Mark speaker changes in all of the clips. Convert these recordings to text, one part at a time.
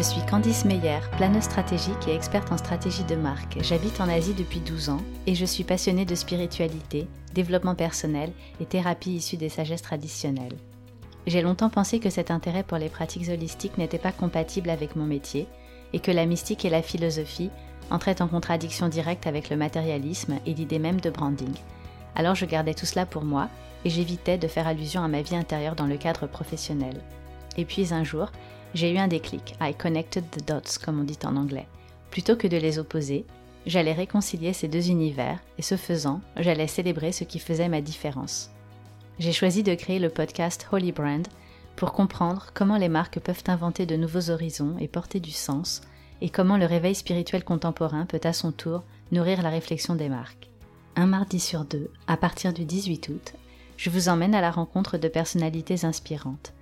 Speaker 1: Je suis Candice Meyer, planeuse stratégique et experte en stratégie de marque. J'habite en Asie depuis 12 ans et je suis passionnée de spiritualité, développement personnel et thérapie issue des sagesses traditionnelles. J'ai longtemps pensé que cet intérêt pour les pratiques holistiques n'était pas compatible avec mon métier et que la mystique et la philosophie entraient en contradiction directe avec le matérialisme et l'idée même de branding. Alors je gardais tout cela pour moi et j'évitais de faire allusion à ma vie intérieure dans le cadre professionnel. Et puis un jour, j'ai eu un déclic. I connected the dots, comme on dit en anglais. Plutôt que de les opposer, j'allais réconcilier ces deux univers et ce faisant, j'allais célébrer ce qui faisait ma différence. J'ai choisi de créer le podcast Holy Brand pour comprendre comment les marques peuvent inventer de nouveaux horizons et porter du sens, et comment le réveil spirituel contemporain peut à son tour nourrir la réflexion des marques. Un mardi sur deux, à partir du 18 août, je vous emmène à la rencontre de personnalités inspirantes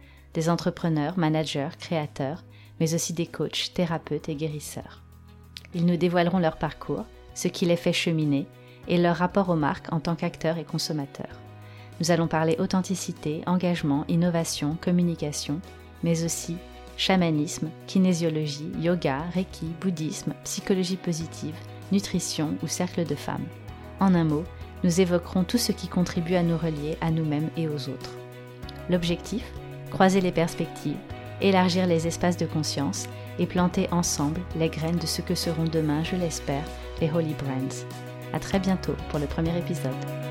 Speaker 1: entrepreneurs, managers, créateurs, mais aussi des coachs, thérapeutes et guérisseurs. Ils nous dévoileront leur parcours, ce qui les fait cheminer et leur rapport aux marques en tant qu'acteurs et consommateurs. Nous allons parler authenticité, engagement, innovation, communication, mais aussi chamanisme, kinésiologie, yoga, reiki, bouddhisme, psychologie positive, nutrition ou cercle de femmes. En un mot, nous évoquerons tout ce qui contribue à nous relier à nous-mêmes et aux autres. L'objectif? Croiser les perspectives, élargir les espaces de conscience et planter ensemble les graines de ce que seront demain, je l'espère, les Holy Brands. À très bientôt pour le premier épisode.